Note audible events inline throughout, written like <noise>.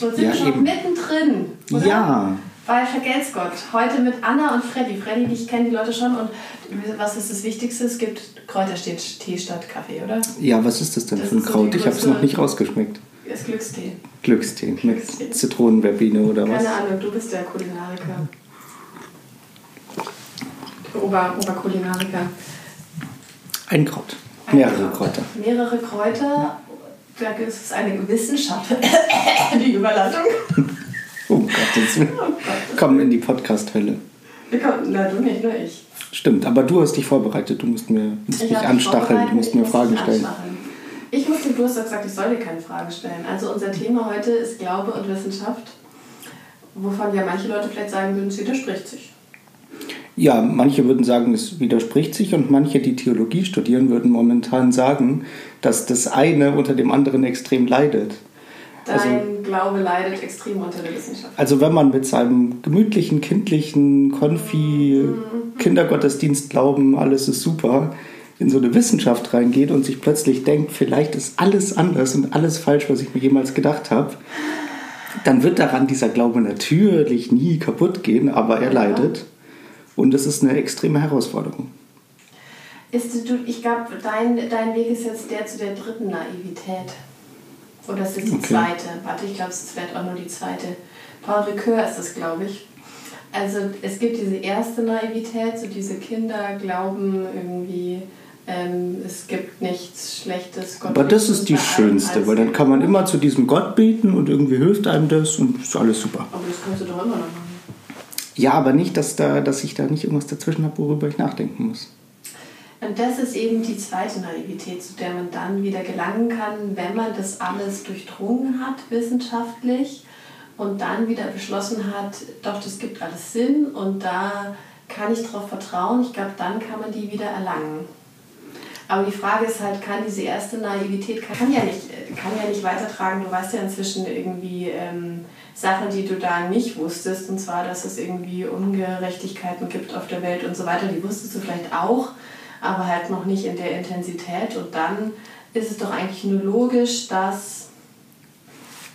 So sind Ja, wir schon eben. mittendrin. Oder? Ja. Bei Vergelt's Gott. Heute mit Anna und Freddy. Freddy, dich kennen die Leute schon. Und was ist das Wichtigste? Es gibt Kräutertee statt Kaffee, oder? Ja, was ist das denn Das für ein so Kraut? die Ich habe es noch nicht rausgeschmeckt. Das ist Glückstee. Glückstee Glückstee. mit Zitronenverbine oder was? Keine Ahnung, du bist der Kulinariker. Ober Oberkulinariker. Ein Kraut. Ein Mehrere Kraut. Kräuter. Mehrere Kräuter. Da ist es eine Wissenschaft. <coughs> die Überleitung. Oh <laughs> Gottes Willen. Oh Gott. Komm in die Podcast-Hölle. Wir kommen, na, du nicht, nur ich. Stimmt, aber du hast dich vorbereitet. Du musst, mir, musst mich anstacheln, du musst mir Fragen stellen. Ich muss dir, du hast doch gesagt, ich soll dir keine Frage stellen. Also unser Thema heute ist Glaube und Wissenschaft, wovon ja manche Leute vielleicht sagen würden, es widerspricht sich. Ja, manche würden sagen, es widerspricht sich und manche, die Theologie studieren, würden momentan sagen, dass das eine unter dem anderen extrem leidet. Dein Also- Glaube leidet extrem unter der Wissenschaft. Also wenn man mit seinem gemütlichen, kindlichen Konfi, Kindergottesdienst glauben, alles ist super, in so eine Wissenschaft reingeht und sich plötzlich denkt, vielleicht ist alles anders und alles falsch, was ich mir jemals gedacht habe, dann wird daran dieser Glaube natürlich nie kaputt gehen, aber er Ja. leidet. Und es ist eine extreme Herausforderung. Ist, du, ich glaube, dein, dein Weg ist jetzt der zu der dritten Naivität. Oder ist das die Okay. zweite? Warte, ich glaube, es ist vielleicht auch nur die zweite. Paul Ricoeur ist das, glaube ich. Also es gibt diese erste Naivität, so diese Kinder glauben irgendwie, ähm, es gibt nichts Schlechtes. Gott Aber das ist die schönste, weil dann kann man immer zu diesem Gott beten und irgendwie hilft einem das und ist alles super. Aber das kannst du doch immer noch machen. Ja, aber nicht, dass, da, dass ich da nicht irgendwas dazwischen habe, worüber ich nachdenken muss. Und das ist eben die zweite Naivität, zu der man dann wieder gelangen kann, wenn man das alles durchdrungen hat, wissenschaftlich, und dann wieder beschlossen hat, doch, das gibt alles Sinn und da kann ich darauf vertrauen. Ich glaube, dann kann man die wieder erlangen. Aber die Frage ist halt, kann diese erste Naivität, kann ja nicht, kann ja nicht weitertragen. Du weißt ja inzwischen irgendwie ähm, Sachen, die du da nicht wusstest. Und zwar, dass es irgendwie Ungerechtigkeiten gibt auf der Welt und so weiter. Die wusstest du vielleicht auch, aber halt noch nicht in der Intensität. Und dann ist es doch eigentlich nur logisch, dass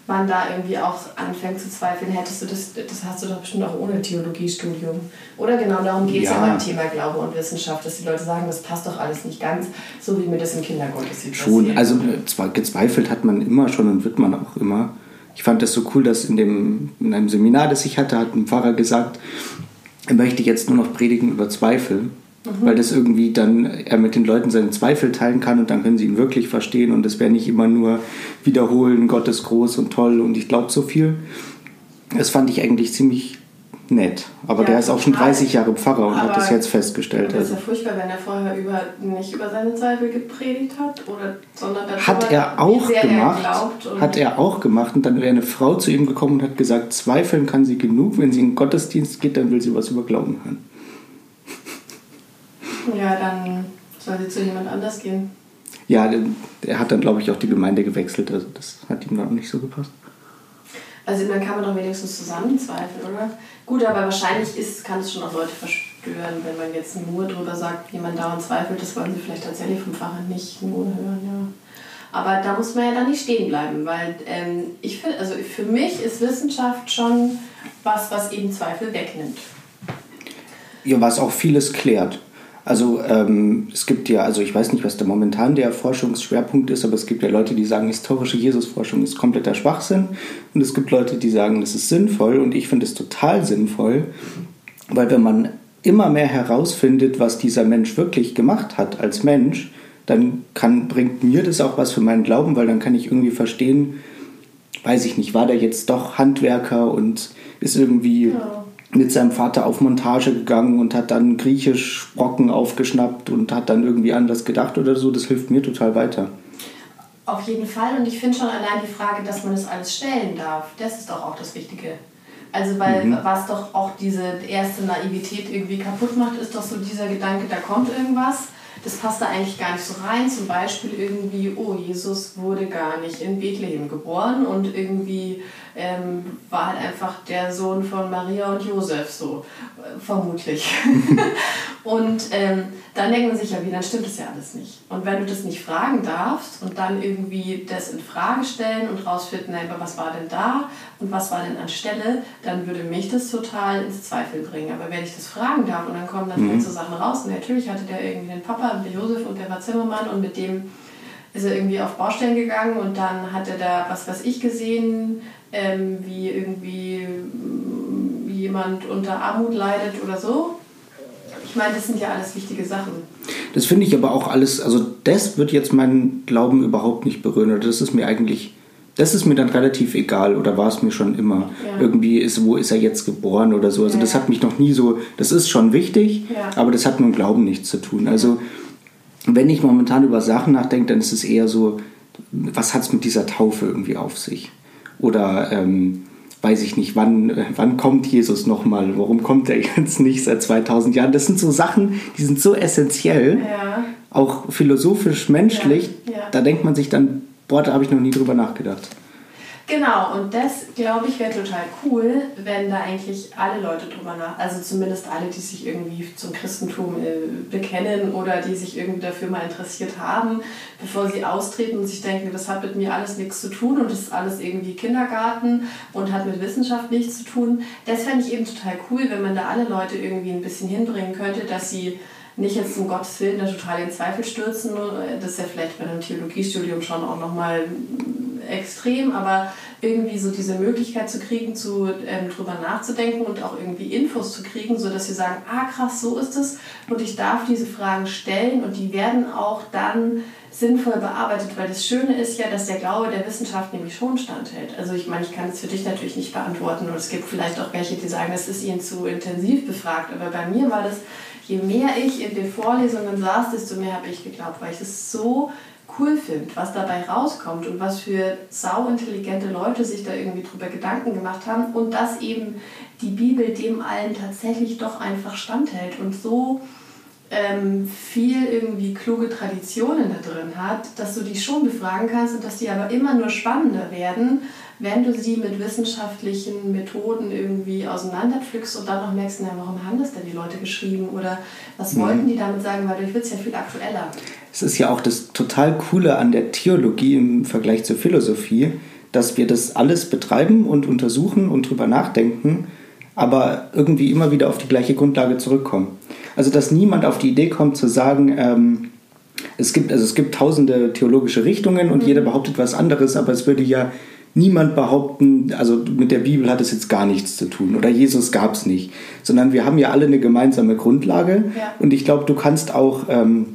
man da irgendwie auch anfängt zu zweifeln. Hättest du das, das hast du doch bestimmt auch ohne Theologiestudium. Oder genau darum geht es ja. Ja. beim Thema Glaube und Wissenschaft, dass die Leute sagen, das passt doch alles nicht ganz, so wie mir das im Kindergottesdienst Schon, passiert. also äh, zwar gezweifelt hat man immer schon und wird man auch immer. Ich fand das so cool, dass in, dem, in einem Seminar, das ich hatte, hat ein Pfarrer gesagt, er möchte jetzt nur noch predigen über Zweifel, weil das irgendwie dann er mit den Leuten seine Zweifel teilen kann und dann können sie ihn wirklich verstehen und es wäre nicht immer nur wiederholen, Gott ist groß und toll und ich glaube so viel. Das fand ich eigentlich ziemlich nett. Aber Ja, der ist auch schon total. 30 Jahre Pfarrer und hat das jetzt festgestellt. das ist Also. ja furchtbar, wenn er vorher über, nicht über seine Zweifel gepredigt hat, oder, sondern Hat er auch gemacht. Er hat er auch gemacht. Und dann wäre eine Frau zu ihm gekommen und hat gesagt, zweifeln kann sie genug. Wenn sie in den Gottesdienst geht, dann will sie was über Glauben hören. Ja, dann soll sie zu jemand anders gehen. Ja, er hat dann, glaube ich, auch die Gemeinde gewechselt. Also das hat ihm dann auch nicht so gepasst. Also dann kann man doch wenigstens zusammen zweifeln, oder? Gut, aber wahrscheinlich ist, kann es schon auch Leute verstören, wenn man jetzt nur drüber sagt, jemand dauernd zweifelt, das wollen sie vielleicht tatsächlich vom Pfarrer nicht nur hören, ja. Aber da muss man ja dann nicht stehen bleiben, weil ähm, ich finde, also für mich ist Wissenschaft schon was, was eben Zweifel wegnimmt. Ja, was auch vieles klärt. Also ähm, es gibt ja, also ich weiß nicht, was da momentan der Forschungsschwerpunkt ist, aber es gibt ja Leute, die sagen, historische Jesusforschung ist kompletter Schwachsinn. Und es gibt Leute, die sagen, das ist sinnvoll. Und ich finde es total sinnvoll, weil wenn man immer mehr herausfindet, was dieser Mensch wirklich gemacht hat als Mensch, dann kann, bringt mir das auch was für meinen Glauben, weil dann kann ich irgendwie verstehen, weiß ich nicht, war der jetzt doch Handwerker und ist irgendwie Ja. Mit seinem Vater auf Montage gegangen und hat dann griechisch Brocken aufgeschnappt und hat dann irgendwie anders gedacht oder so. Das hilft mir total weiter. Auf jeden Fall. Und ich finde schon allein die Frage, dass man das alles stellen darf, das ist doch auch das Wichtige. Also, weil was doch auch diese erste Naivität irgendwie kaputt macht, ist doch so dieser Gedanke, da kommt irgendwas. Das passt da eigentlich gar nicht so rein. Zum Beispiel irgendwie, oh, Jesus wurde gar nicht in Bethlehem geboren und irgendwie ähm, war halt einfach der Sohn von Maria und Josef, so äh, vermutlich. <laughs> und ähm, dann denkt man sich ja, wie, dann stimmt das ja alles nicht. Und wenn du das nicht fragen darfst und dann irgendwie das in Frage stellen und rausfinden, was war denn da und was war denn anstelle, dann würde mich das total ins Zweifel bringen. Aber wenn ich das fragen darf und dann kommen dann mhm. so Sachen raus, und natürlich hatte der irgendwie den Papa, der Josef und der war Zimmermann und mit dem ist er irgendwie auf Baustellen gegangen und dann hat er da was, was ich gesehen, ähm, wie irgendwie wie jemand unter Armut leidet oder so. Ich meine, das sind ja alles wichtige Sachen. Das finde ich aber auch alles, also das wird jetzt meinen Glauben überhaupt nicht berühren. Oder das ist mir eigentlich, das ist mir dann relativ egal oder war es mir schon immer. Ja. Irgendwie ist, wo ist er jetzt geboren oder so. Also ja. das hat mich noch nie so, das ist schon wichtig, ja. aber das hat mit dem Glauben nichts zu tun. Also wenn ich momentan über Sachen nachdenke, dann ist es eher so, was hat es mit dieser Taufe irgendwie auf sich? Oder ähm, weiß ich nicht, wann, äh, wann kommt Jesus nochmal? Warum kommt er jetzt nicht seit 2000 Jahren? Das sind so Sachen, die sind so essentiell, ja. auch philosophisch, menschlich. Ja. Ja. Da denkt man sich dann, boah, da habe ich noch nie drüber nachgedacht. Genau, und das, glaube ich, wäre total cool, wenn da eigentlich alle Leute drüber nach, also zumindest alle, die sich irgendwie zum Christentum äh, bekennen oder die sich irgendwie dafür mal interessiert haben, bevor sie austreten und sich denken, das hat mit mir alles nichts zu tun und das ist alles irgendwie Kindergarten und hat mit Wissenschaft nichts zu tun. Das fände ich eben total cool, wenn man da alle Leute irgendwie ein bisschen hinbringen könnte, dass sie nicht jetzt um Gottes Willen da total in Zweifel stürzen. Das ist ja vielleicht bei einem Theologiestudium schon auch nochmal extrem, aber irgendwie so diese Möglichkeit zu kriegen, zu, ähm, drüber nachzudenken und auch irgendwie Infos zu kriegen, sodass sie sagen, ah krass, so ist es und ich darf diese Fragen stellen und die werden auch dann sinnvoll bearbeitet, weil das Schöne ist ja, dass der Glaube der Wissenschaft nämlich schon standhält. Also ich meine, ich kann es für dich natürlich nicht beantworten und es gibt vielleicht auch welche, die sagen, es ist ihnen zu intensiv befragt, aber bei mir war das je mehr ich in den Vorlesungen saß, desto mehr habe ich geglaubt, weil ich es so cool finde, was dabei rauskommt und was für sauintelligente Leute sich da irgendwie drüber Gedanken gemacht haben und dass eben die Bibel dem allen tatsächlich doch einfach standhält und so ähm, viel irgendwie kluge Traditionen da drin hat, dass du die schon befragen kannst und dass die aber immer nur spannender werden, wenn du sie mit wissenschaftlichen Methoden irgendwie auseinanderpflückst und dann noch merkst, na, warum haben das denn die Leute geschrieben oder was mhm. wollten die damit sagen, weil dadurch wird es ja viel aktueller. Es ist ja auch das total Coole an der Theologie im Vergleich zur Philosophie, dass wir das alles betreiben und untersuchen und drüber nachdenken, aber irgendwie immer wieder auf die gleiche Grundlage zurückkommen. Also dass niemand auf die Idee kommt zu sagen, ähm, es gibt also es gibt tausende theologische Richtungen und mhm. jeder behauptet was anderes, aber es würde ja niemand behaupten, also mit der Bibel hat es jetzt gar nichts zu tun oder Jesus gab es nicht, sondern wir haben ja alle eine gemeinsame Grundlage ja. und ich glaube, du kannst auch ähm,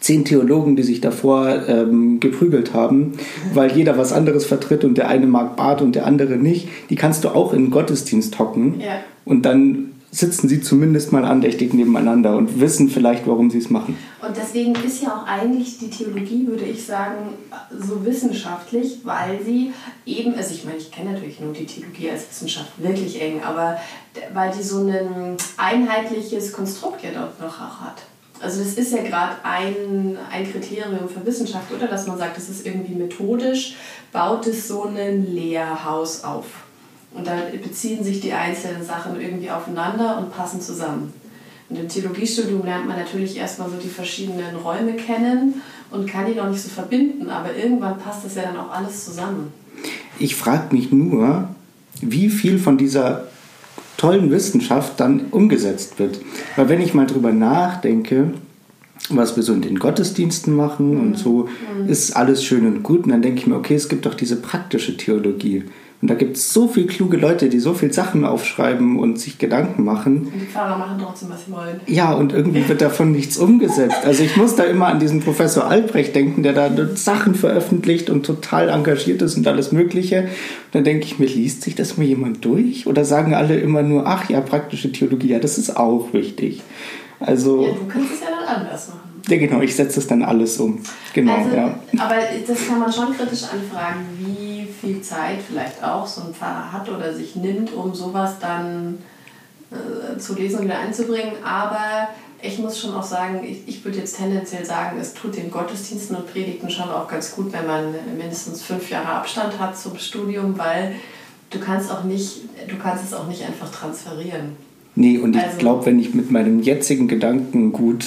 zehn Theologen, die sich davor ähm, geprügelt haben, weil jeder was anderes vertritt und der eine mag Bart und der andere nicht, die kannst du auch in den Gottesdienst hocken ja. und dann sitzen sie zumindest mal andächtig nebeneinander und wissen vielleicht, warum sie es machen. Und deswegen ist ja auch eigentlich die Theologie, würde ich sagen, so wissenschaftlich, weil sie eben, also ich meine, ich kenne natürlich nur die Theologie als Wissenschaft wirklich eng, aber weil die so ein einheitliches Konstrukt ja dort noch auch hat. Also das ist ja gerade ein, ein Kriterium für Wissenschaft, oder? Dass man sagt, das ist irgendwie methodisch, baut es so ein Lehrhaus auf. Und da beziehen sich die einzelnen Sachen irgendwie aufeinander und passen zusammen. Und im Theologiestudium lernt man natürlich erstmal so die verschiedenen Räume kennen und kann die noch nicht so verbinden, aber irgendwann passt das ja dann auch alles zusammen. Ich frage mich nur, wie viel von dieser tollen Wissenschaft dann umgesetzt wird. Weil wenn ich mal drüber nachdenke, was wir so in den Gottesdiensten machen mhm. und so, mhm. ist alles schön und gut. Und dann denke ich mir, okay, es gibt doch diese praktische Theologie. Und da gibt es so viele kluge Leute, die so viele Sachen aufschreiben und sich Gedanken machen. Und die Pfarrer machen trotzdem, was sie wollen. Ja, und irgendwie wird davon nichts umgesetzt. Also ich muss da immer an diesen Professor Albrecht denken, der da Sachen veröffentlicht und total engagiert ist und alles Mögliche. Und dann denke ich mir, liest sich das mal jemand durch? Oder sagen alle immer nur, ach ja, praktische Theologie, ja, das ist auch wichtig. Also, ja, du kannst es ja dann anders machen. Ja, genau, ich setze das dann alles um. Genau, also, ja. Aber das kann man schon kritisch anfragen, wie viel Zeit vielleicht auch so ein Pfarrer hat oder sich nimmt, um sowas dann äh, zu lesen und wieder einzubringen. Aber ich muss schon auch sagen, ich, ich würde jetzt tendenziell sagen, es tut den Gottesdiensten und Predigten schon auch ganz gut, wenn man mindestens fünf Jahre Abstand hat zum Studium, weil du kannst auch nicht, du kannst es auch nicht einfach transferieren. Nee, und ich also, glaube, wenn ich mit meinem jetzigen Gedankengut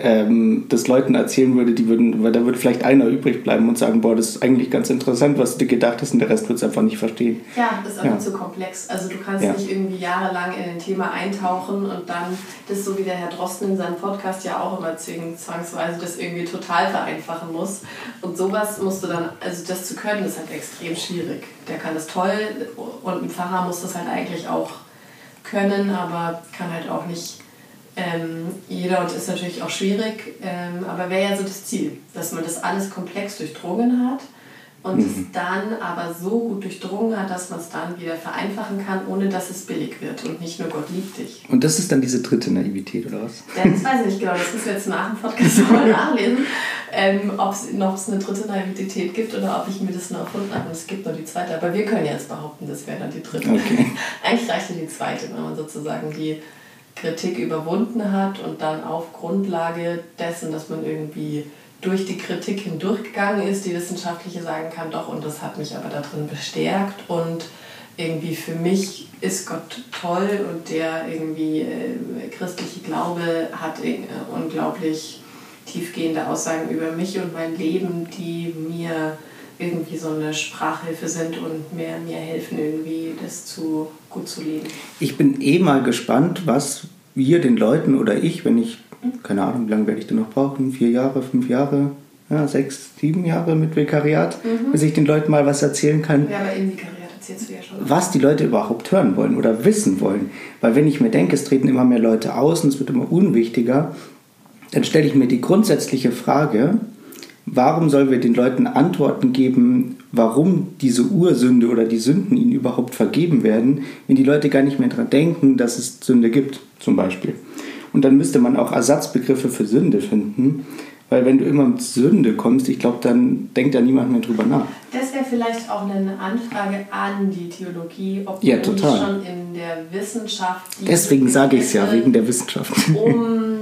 ähm, das Leuten erzählen würde, die würden, weil da würde vielleicht einer übrig bleiben und sagen, boah, das ist eigentlich ganz interessant, was du gedacht hast und der Rest wird es einfach nicht verstehen. Ja, das ist einfach ja. zu komplex. Also du kannst ja. nicht irgendwie jahrelang in ein Thema eintauchen und dann das so wie der Herr Drosten in seinem Podcast ja auch immer zwangsweise das irgendwie total vereinfachen muss. Und sowas musst du dann, also das zu können, ist halt extrem schwierig. Der kann das toll und ein Pfarrer muss das halt eigentlich auch können, aber kann halt auch nicht ähm, jeder und ist natürlich auch schwierig, ähm, aber wäre ja so das Ziel, dass man das alles komplex durchdrungen hat und mhm. es dann aber so gut durchdrungen hat, dass man es dann wieder vereinfachen kann, ohne dass es billig wird und nicht nur Gott liebt dich. Und das ist dann diese dritte Naivität, oder was? Ja, das weiß ich nicht genau, das müssen wir jetzt nach dem Podcast mal nachlesen, ähm, ob es noch eine dritte Naivität gibt oder ob ich mir das nur erfunden habe es gibt nur die zweite. Aber wir können jetzt behaupten, das wäre dann die dritte. Okay. <laughs> Eigentlich reicht ja die zweite, wenn man sozusagen die Kritik überwunden hat und dann auf Grundlage dessen, dass man irgendwie durch die Kritik hindurchgegangen ist, die wissenschaftliche sagen kann, doch, und das hat mich aber darin bestärkt. Und irgendwie für mich ist Gott toll und der irgendwie äh, christliche Glaube hat äh, unglaublich tiefgehende Aussagen über mich und mein Leben, die mir irgendwie so eine Sprachhilfe sind und mir, mir helfen, irgendwie das zu, gut zu leben. Ich bin eh mal gespannt, was wir den Leuten oder ich, wenn ich, keine Ahnung, wie lange werde ich denn noch brauchen? Vier Jahre, fünf Jahre, ja, sechs, sieben Jahre mit Vikariat, mhm. bis ich den Leuten mal was erzählen kann. Ja, aber im Vikariat erzählst du ja schon. Was die Leute überhaupt hören wollen oder wissen wollen. Weil wenn ich mir denke, es treten immer mehr Leute aus und es wird immer unwichtiger, dann stelle ich mir die grundsätzliche Frage, warum sollen wir den Leuten Antworten geben, warum diese Ursünde oder die Sünden ihnen überhaupt vergeben werden, wenn die Leute gar nicht mehr daran denken, dass es Sünde gibt, zum Beispiel. Und dann müsste man auch Ersatzbegriffe für Sünde finden, weil wenn du immer mit Sünde kommst, ich glaube, dann denkt da niemand mehr drüber nach. Das wäre vielleicht auch eine Anfrage an die Theologie, ob ja, total. schon in der Wissenschaft. Deswegen sage ich es ja, wegen der Wissenschaft. Um, <laughs>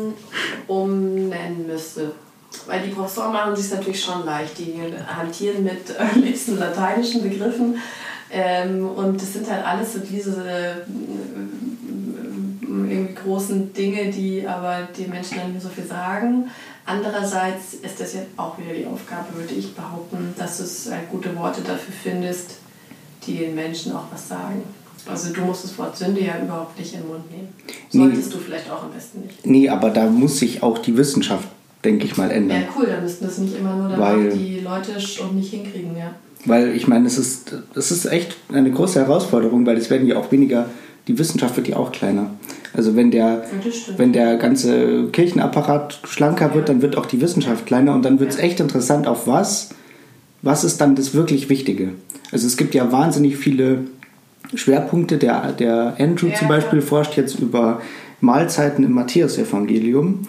weil die Professoren machen sich natürlich schon leicht. Die hantieren mit <laughs> äh, liebsten lateinischen Begriffen. Ähm, und das sind halt alles so diese äh, irgendwie großen Dinge, die aber den Menschen dann nicht so viel sagen. Andererseits ist das ja auch wieder die Aufgabe, würde ich behaupten, dass du halt gute Worte dafür findest, die den Menschen auch was sagen. Also du musst das Wort Sünde ja überhaupt nicht in den Mund nehmen. Solltest nee, du vielleicht auch am besten nicht. Nee, aber da muss sich auch die Wissenschaft denke ich mal, ändern. Ja, cool, dann müssten das nicht immer nur weil, die Leute schon nicht hinkriegen, ja. Weil ich meine, es ist, es ist echt eine große Herausforderung, weil es werden ja auch weniger, die Wissenschaft wird ja auch kleiner. Also wenn der, wenn der ganze Kirchenapparat schlanker wird, dann wird auch die Wissenschaft kleiner und dann wird es echt interessant, auf was, was ist dann das wirklich Wichtige. Also es gibt ja wahnsinnig viele Schwerpunkte. Der, der Andrew ja, zum Beispiel ja. forscht jetzt über Mahlzeiten im Matthäusevangelium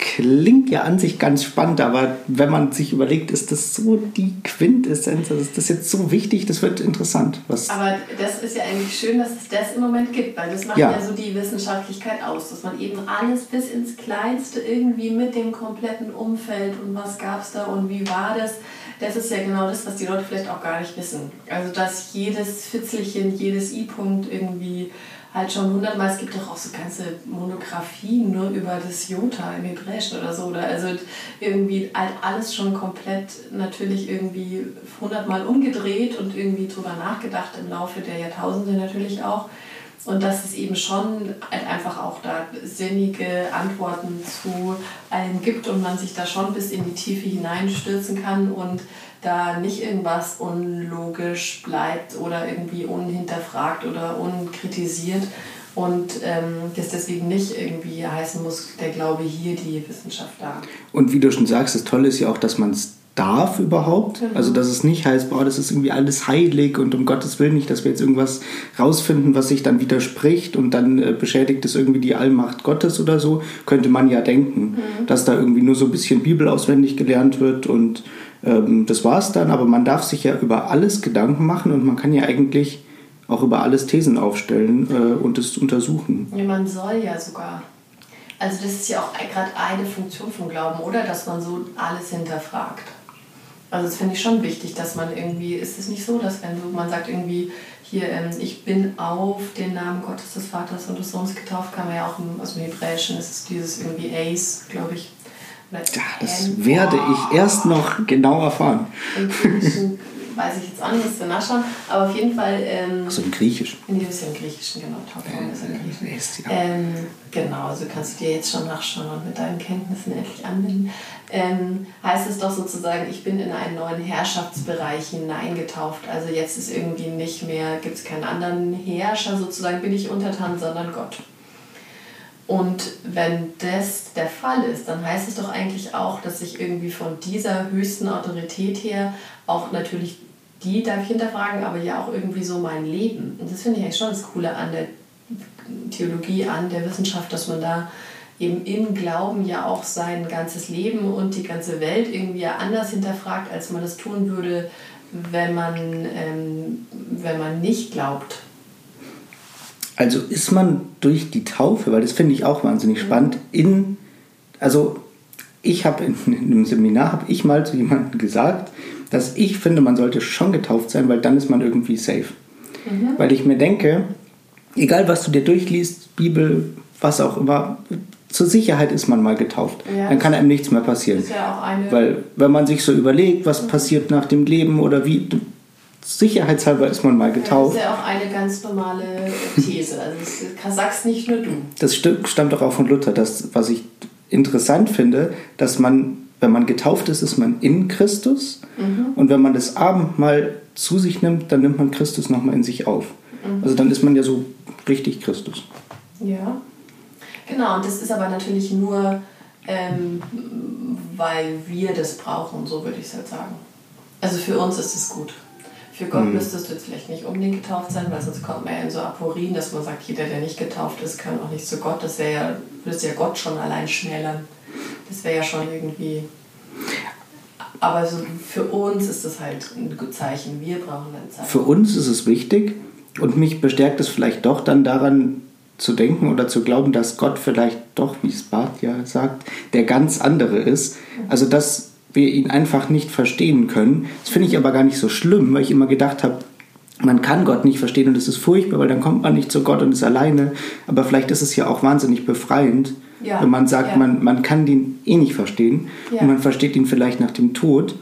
klingt ja an sich ganz spannend, aber wenn man sich überlegt, ist das so die Quintessenz, also ist das jetzt so wichtig, das wird interessant. Was aber das ist ja eigentlich schön, dass es das im Moment gibt, weil das macht ja. ja so die Wissenschaftlichkeit aus, dass man eben alles bis ins Kleinste irgendwie mit dem kompletten Umfeld und was gab es da und wie war das, das ist ja genau das, was die Leute vielleicht auch gar nicht wissen. Also dass jedes Fitzelchen, jedes I-Punkt irgendwie halt schon hundertmal, es gibt doch auch so ganze Monografien nur über das Jota im Hebräischen oder so. Oder also irgendwie halt alles schon komplett natürlich irgendwie hundertmal umgedreht und irgendwie drüber nachgedacht im Laufe der Jahrtausende natürlich auch. Und dass es eben schon halt einfach auch da sinnige Antworten zu allem gibt und man sich da schon bis in die Tiefe hineinstürzen kann und da nicht irgendwas unlogisch bleibt oder irgendwie unhinterfragt oder unkritisiert und ähm, das deswegen nicht irgendwie heißen muss, der Glaube hier, die Wissenschaft da. Und wie du schon sagst, das Tolle ist ja auch, dass man es darf überhaupt. Genau. Also dass es nicht heißt, boah, das ist irgendwie alles heilig und um Gottes Willen nicht, dass wir jetzt irgendwas rausfinden, was sich dann widerspricht und dann äh, beschädigt es irgendwie die Allmacht Gottes oder so, könnte man ja denken, mhm. dass da irgendwie nur so ein bisschen Bibel auswendig gelernt wird und ähm, das war es dann, aber man darf sich ja über alles Gedanken machen und man kann ja eigentlich auch über alles Thesen aufstellen äh, und es untersuchen. Ja, man soll ja sogar. Also das ist ja auch gerade eine Funktion von Glauben, oder? Dass man so alles hinterfragt. Also das finde ich schon wichtig, dass man irgendwie, ist es nicht so, dass wenn du, man sagt irgendwie, hier, ähm, ich bin auf den Namen Gottes des Vaters und des Sohnes getauft, kann man ja auch im, aus dem Hebräischen, ist es dieses irgendwie Ace, glaube ich. Ja, das werde ich erst noch <laughs> genau erfahren. Weiß ich jetzt auch nicht, müsste nachschauen, aber auf jeden Fall. Ähm, Achso, im Griechischen. Nee, ist im Griechischen, genau. Tauchform ist im Griechischen. Ähm, genau, also kannst du dir jetzt schon nachschauen und mit deinen Kenntnissen endlich anwenden. Ähm, heißt es doch sozusagen, ich bin in einen neuen Herrschaftsbereich hineingetauft. Also jetzt ist irgendwie nicht mehr, gibt es keinen anderen Herrscher sozusagen, bin ich untertan, sondern Gott. Und wenn das der Fall ist, dann heißt es doch eigentlich auch, dass ich irgendwie von dieser höchsten Autorität her auch natürlich die darf ich hinterfragen, aber ja auch irgendwie so mein Leben. Und das finde ich eigentlich schon das Coole an der Theologie, an der Wissenschaft, dass man da eben im Glauben ja auch sein ganzes Leben und die ganze Welt irgendwie anders hinterfragt, als man das tun würde, wenn man, ähm, wenn man nicht glaubt. Also ist man durch die Taufe, weil das finde ich auch wahnsinnig mhm. spannend, in, also ich habe in, in einem Seminar, habe ich mal zu jemandem gesagt, dass ich finde, man sollte schon getauft sein, weil dann ist man irgendwie safe. Mhm. Weil ich mir denke, egal was du dir durchliest, Bibel, was auch immer, zur Sicherheit ist man mal getauft. Ja, dann kann einem nichts mehr passieren. Ist ja auch eine Weil wenn man sich so überlegt, was mhm. passiert nach dem Leben oder wie, sicherheitshalber ist man mal getauft. Das ist ja auch eine ganz normale These. Also sagst nicht nur du. Das stammt doch auch von Luther, das, was ich interessant finde, dass man, wenn man getauft ist, ist man in Christus. Mhm. Und wenn man das Abendmahl zu sich nimmt, dann nimmt man Christus nochmal in sich auf. Mhm. Also dann ist man ja so richtig Christus. Ja, genau. Und das ist aber natürlich nur, ähm, weil wir das brauchen, so würde ich es halt sagen. Also für uns ist es gut. Für Gott mhm. müsstest du jetzt vielleicht nicht unbedingt getauft sein, weil sonst kommt man ja in so Aporien, dass man sagt, jeder, der nicht getauft ist, kann auch nicht zu Gott. Das wäre ja, würdest ja Gott schon allein schmälern. Das wäre ja schon irgendwie. Aber so für uns ist das halt ein Zeichen. Wir brauchen ein Zeichen. Für uns ist es wichtig und mich bestärkt es vielleicht doch dann daran zu denken oder zu glauben, dass Gott vielleicht doch, wie es Barth ja sagt, der ganz andere ist. Also dass wir ihn einfach nicht verstehen können. Das finde ich aber gar nicht so schlimm, weil ich immer gedacht habe, man kann Gott nicht verstehen und es ist furchtbar, weil dann kommt man nicht zu Gott und ist alleine. Aber vielleicht ist es ja auch wahnsinnig befreiend, ja. wenn man sagt, ja. man, man kann den eh nicht verstehen ja. und man versteht ihn vielleicht nach dem Tod.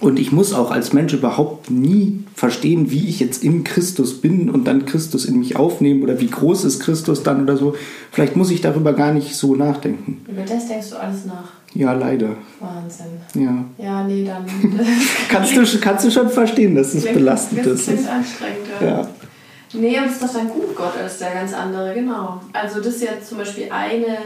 Und ich muss auch als Mensch überhaupt nie verstehen, wie ich jetzt in Christus bin und dann Christus in mich aufnehmen oder wie groß ist Christus dann oder so. Vielleicht muss ich darüber gar nicht so nachdenken. Über das denkst du alles nach. Ja, leider. Wahnsinn. Ja. Ja, nee, dann. <laughs> kannst, du, kannst du schon verstehen, dass es belastend ist. Das ist anstrengend, ja. ja. Nee, und ist doch dann gut, Gott als der ganz andere, genau. Also, das ist ja zum Beispiel eine,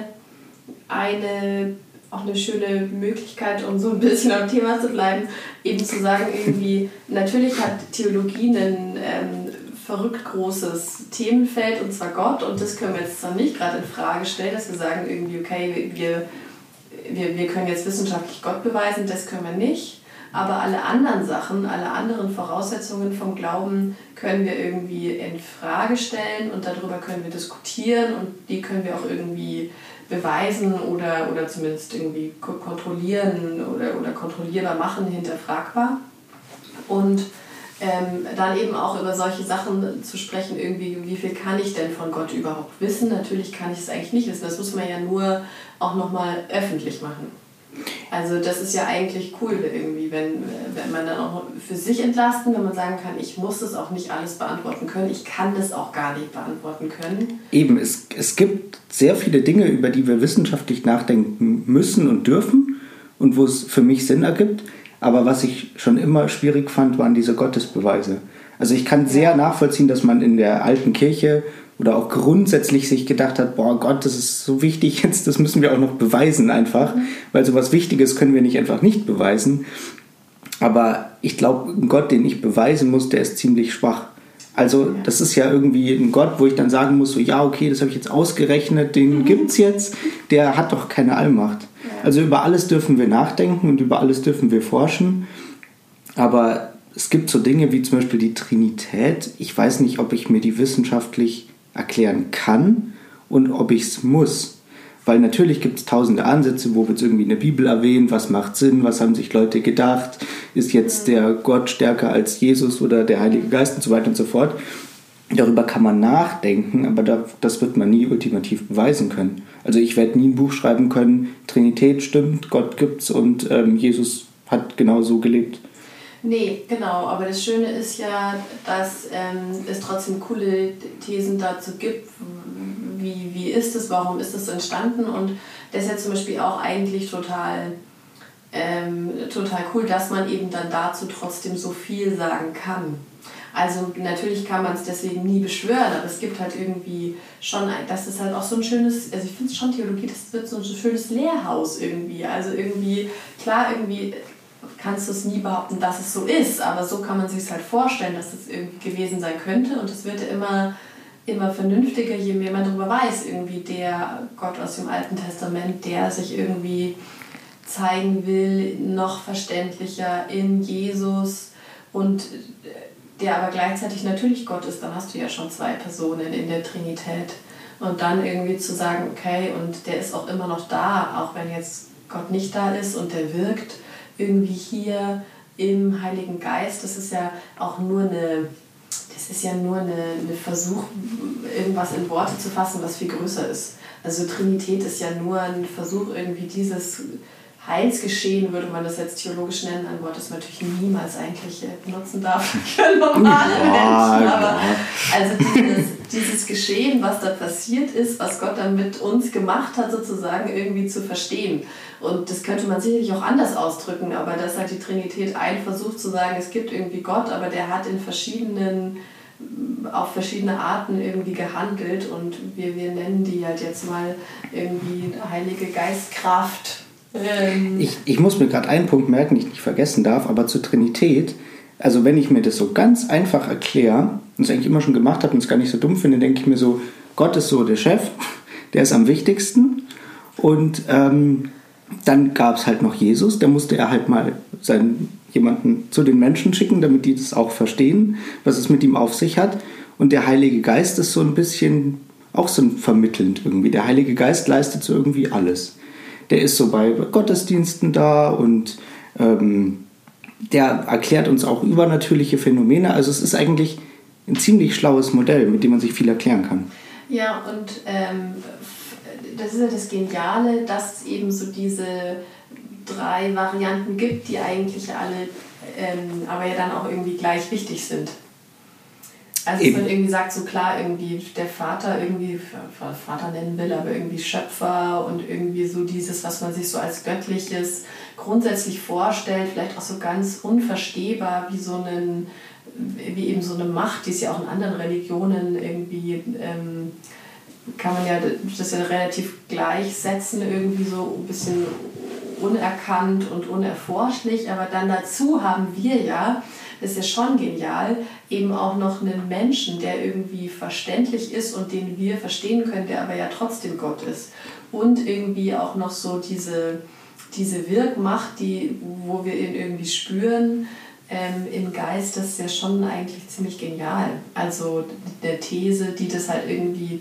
eine auch eine schöne Möglichkeit, um so ein bisschen am Thema zu bleiben, eben zu sagen, irgendwie, natürlich hat Theologie ein ähm, verrückt großes Themenfeld, und zwar Gott, und das können wir jetzt dann nicht gerade in Frage stellen, dass wir sagen, irgendwie, okay, wir, wir, wir können jetzt wissenschaftlich Gott beweisen, das können wir nicht. Aber alle anderen Sachen, alle anderen Voraussetzungen vom Glauben können wir irgendwie in Frage stellen und darüber können wir diskutieren und die können wir auch irgendwie beweisen oder, oder zumindest irgendwie kontrollieren oder, oder kontrollierbar machen, hinterfragbar. Und ähm, dann eben auch über solche Sachen zu sprechen, irgendwie, wie viel kann ich denn von Gott überhaupt wissen? Natürlich kann ich es eigentlich nicht wissen, das muss man ja nur auch nochmal öffentlich machen. Also das ist ja eigentlich cool irgendwie, wenn, wenn man dann auch für sich entlasten, wenn man sagen kann, ich muss das auch nicht alles beantworten können, ich kann das auch gar nicht beantworten können. Eben, es, es gibt sehr viele Dinge, über die wir wissenschaftlich nachdenken müssen und dürfen und wo es für mich Sinn ergibt. Aber was ich schon immer schwierig fand, waren diese Gottesbeweise. Also ich kann sehr nachvollziehen, dass man in der alten Kirche oder auch grundsätzlich sich gedacht hat, boah Gott, das ist so wichtig <laughs> jetzt, das müssen wir auch noch beweisen einfach, mhm. weil sowas Wichtiges können wir nicht einfach nicht beweisen. Aber ich glaube, ein Gott, den ich beweisen muss, der ist ziemlich schwach. Also das ist ja irgendwie ein Gott, wo ich dann sagen muss, so ja, okay, das habe ich jetzt ausgerechnet, den mhm. gibt es jetzt, der hat doch keine Allmacht. Also über alles dürfen wir nachdenken und über alles dürfen wir forschen. Aber es gibt so Dinge wie zum Beispiel die Trinität. Ich weiß nicht, ob ich mir die wissenschaftlich erklären kann und ob ich es muss. Weil natürlich gibt es tausende Ansätze, wo wird es irgendwie in der Bibel erwähnt, was macht Sinn, was haben sich Leute gedacht, ist jetzt der Gott stärker als Jesus oder der Heilige Geist und so weiter und so fort. Darüber kann man nachdenken, aber das wird man nie ultimativ beweisen können. Also ich werde nie ein Buch schreiben können, Trinität stimmt, Gott gibt's und ähm, Jesus hat genau so gelebt. Nee, genau, aber das Schöne ist ja, dass ähm, es trotzdem coole Thesen dazu gibt, wie, wie ist es, warum ist es entstanden und das ist ja zum Beispiel auch eigentlich total, ähm, total cool, dass man eben dann dazu trotzdem so viel sagen kann. Also natürlich kann man es deswegen nie beschwören, aber es gibt halt irgendwie schon, das ist halt auch so ein schönes, also ich finde es schon Theologie, das wird so ein schönes Lehrhaus irgendwie. Also irgendwie, klar, irgendwie kannst du es nie behaupten, dass es so ist, aber so kann man sich es halt vorstellen, dass es irgendwie gewesen sein könnte und es wird immer, immer vernünftiger, je mehr man darüber weiß, irgendwie der Gott aus dem Alten Testament, der sich irgendwie zeigen will, noch verständlicher in Jesus und der aber gleichzeitig natürlich Gott ist, dann hast du ja schon zwei Personen in der Trinität. Und dann irgendwie zu sagen, okay, und der ist auch immer noch da, auch wenn jetzt Gott nicht da ist und der wirkt irgendwie hier im Heiligen Geist, das ist ja auch nur eine, das ist ja nur eine, eine Versuch, irgendwas in Worte zu fassen, was viel größer ist. Also Trinität ist ja nur ein Versuch, irgendwie dieses Heilsgeschehen, würde man das jetzt theologisch nennen, ein Wort, das man natürlich niemals eigentlich äh, benutzen darf <laughs> für normale Menschen. Aber also dieses, dieses Geschehen, was da passiert ist, was Gott dann mit uns gemacht hat, sozusagen irgendwie zu verstehen. Und das könnte man sicherlich auch anders ausdrücken, aber das hat die Trinität ein Versuch zu sagen, es gibt irgendwie Gott, aber der hat in verschiedenen auf verschiedene Arten irgendwie gehandelt und wir, wir nennen die halt jetzt mal irgendwie Heilige Geistkraft ähm. Ich, ich muss mir gerade einen Punkt merken, den ich nicht vergessen darf, aber zur Trinität, also wenn ich mir das so ganz einfach erkläre und es eigentlich immer schon gemacht habe und es gar nicht so dumm finde, denke ich mir so, Gott ist so der Chef, <laughs> der ist am wichtigsten und ähm, dann gab es halt noch Jesus, da musste er halt mal seinen, jemanden zu den Menschen schicken, damit die das auch verstehen, was es mit ihm auf sich hat. Und der Heilige Geist ist so ein bisschen auch so vermittelnd irgendwie. Der Heilige Geist leistet so irgendwie alles der ist so bei Gottesdiensten da und ähm, der erklärt uns auch übernatürliche Phänomene. Also es ist eigentlich ein ziemlich schlaues Modell, mit dem man sich viel erklären kann. Ja, und ähm, das ist ja das Geniale, dass es eben so diese drei Varianten gibt, die eigentlich alle ähm, aber ja dann auch irgendwie gleich wichtig sind. Also Eben. man irgendwie sagt, so klar, irgendwie der Vater irgendwie, Vater nennen will, aber irgendwie Schöpfer und irgendwie so dieses, was man sich so als Göttliches grundsätzlich vorstellt, vielleicht auch so ganz unverstehbar, wie so einen, wie eben so eine Macht, die es ja auch in anderen Religionen irgendwie, ähm, kann man ja das ja relativ gleichsetzen, irgendwie so ein bisschen unerkannt und unerforschlich, aber dann dazu haben wir ja ist ja schon genial, eben auch noch einen Menschen, der irgendwie verständlich ist und den wir verstehen können, der aber ja trotzdem Gott ist. Und irgendwie auch noch so diese, diese Wirkmacht, die, wo wir ihn irgendwie spüren, ähm, im Geist, das ist ja schon eigentlich ziemlich genial. Also der These, die das halt irgendwie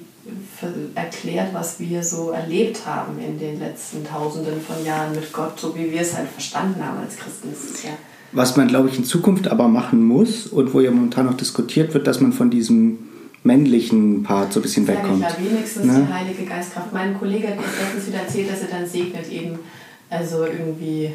erklärt, was wir so erlebt haben in den letzten Tausenden von Jahren mit Gott, so wie wir es halt verstanden haben als Christen. Das ist ja was man, glaube ich, in Zukunft aber machen muss und wo ja momentan noch diskutiert wird, dass man von diesem männlichen Part so ein bisschen wegkommt. Ja, wenigstens ne? die Heilige Geistkraft. Mein Kollege hat mir letztens wieder erzählt, dass er dann segnet eben, also irgendwie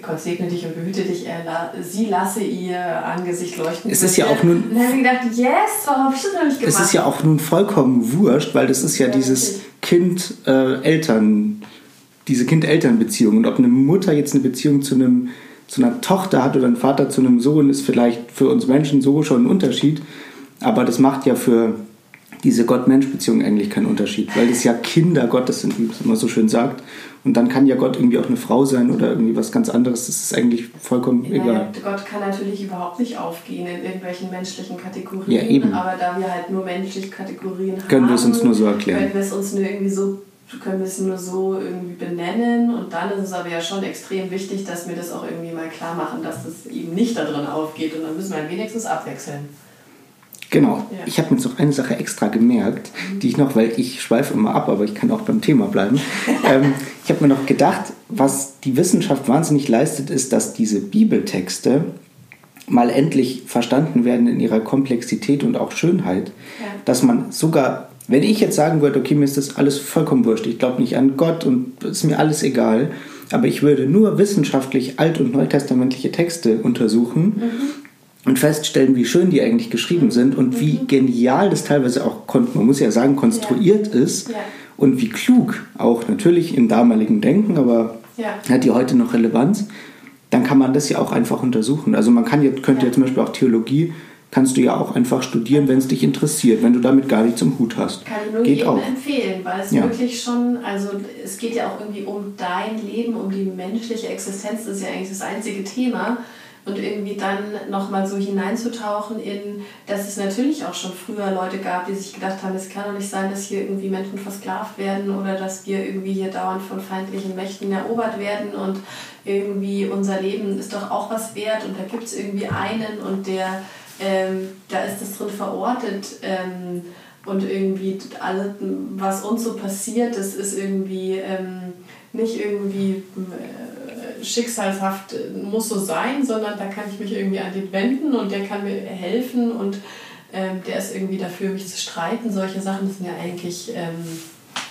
Gott segne dich und behüte dich, er, sie lasse ihr Angesicht leuchten. Es ist ja auch nun. Und dann habe ich gedacht, yes, warum habe ich das noch nicht gemacht? Es ist ja auch nun vollkommen wurscht, weil das ist ja, ja dieses Kind-Eltern, äh, diese Kind-Eltern-Beziehung. Und ob eine Mutter jetzt eine Beziehung zu einem zu einer Tochter hat oder ein Vater zu einem Sohn, ist vielleicht für uns Menschen so schon ein Unterschied. Aber das macht ja für diese Gott-Mensch-Beziehung eigentlich keinen Unterschied, weil das ja Kinder Gottes sind, wie man immer so schön sagt. Und dann kann ja Gott irgendwie auch eine Frau sein oder irgendwie was ganz anderes. Das ist eigentlich vollkommen ja, egal. Gott kann natürlich überhaupt nicht aufgehen in irgendwelchen menschlichen Kategorien. Ja, eben. Aber da wir halt nur menschliche Kategorien haben, können wir es uns nur so erklären. Können wir es uns nur irgendwie so können wir es nur so irgendwie benennen und dann ist es aber ja schon extrem wichtig, dass wir das auch irgendwie mal klar machen, dass das eben nicht da drin aufgeht und dann müssen wir halt wenigstens abwechseln. Genau. Ja. Ich habe mir noch eine Sache extra gemerkt, die ich noch, weil ich schweife immer ab, aber ich kann auch beim Thema bleiben. <laughs> ähm, ich habe mir noch gedacht, was die Wissenschaft wahnsinnig leistet, ist, dass diese Bibeltexte mal endlich verstanden werden in ihrer Komplexität und auch Schönheit. Ja. Dass man sogar, wenn ich jetzt sagen würde, okay, mir ist das alles vollkommen wurscht, ich glaube nicht an Gott und es ist mir alles egal, aber ich würde nur wissenschaftlich alt- und neutestamentliche Texte untersuchen. Mhm und feststellen, wie schön die eigentlich geschrieben sind und wie mhm. genial das teilweise auch, man muss ja sagen, konstruiert ja. ist ja. und wie klug auch natürlich im damaligen Denken, aber ja. hat die heute noch Relevanz, dann kann man das ja auch einfach untersuchen. Also man kann jetzt, könnte ja zum Beispiel auch Theologie, kannst du ja auch einfach studieren, wenn es dich interessiert, wenn du damit gar nichts zum Hut hast. Kann ich nur geht jedem auch. empfehlen, weil es wirklich schon, also es geht ja auch irgendwie um dein Leben, um die menschliche Existenz, das ist ja eigentlich das einzige Thema und irgendwie dann nochmal so hineinzutauchen in, dass es natürlich auch schon früher Leute gab, die sich gedacht haben, es kann doch nicht sein, dass hier irgendwie Menschen versklavt werden oder dass wir irgendwie hier dauernd von feindlichen Mächten erobert werden und irgendwie unser Leben ist doch auch was wert und da gibt es irgendwie einen und der, ähm, da ist das drin verortet. Ähm, und irgendwie alles, was uns so passiert, das ist irgendwie ähm, nicht irgendwie äh, schicksalshaft muss so sein, sondern da kann ich mich irgendwie an den wenden und der kann mir helfen und ähm, der ist irgendwie dafür, mich zu streiten. Solche Sachen sind ja eigentlich ähm,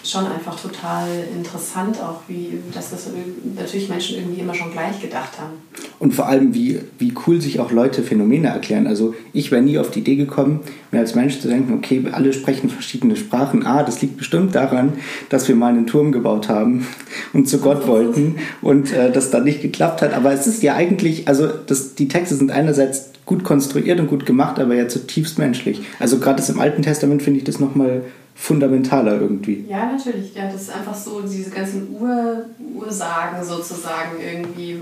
schon einfach total interessant, auch wie, dass das natürlich Menschen irgendwie immer schon gleich gedacht haben. Und vor allem, wie, wie cool sich auch Leute Phänomene erklären. Also ich wäre nie auf die Idee gekommen, mir als Mensch zu denken, okay, alle sprechen verschiedene Sprachen. Ah, das liegt bestimmt daran, dass wir mal einen Turm gebaut haben <laughs> und zu Gott wollten und äh, das dann nicht geklappt hat. Aber es ist ja eigentlich, also das, die Texte sind einerseits gut konstruiert und gut gemacht, aber ja zutiefst menschlich. Also gerade im Alten Testament finde ich das nochmal fundamentaler irgendwie. Ja, natürlich. Ja, das ist einfach so, diese ganzen Ur Ursagen sozusagen irgendwie.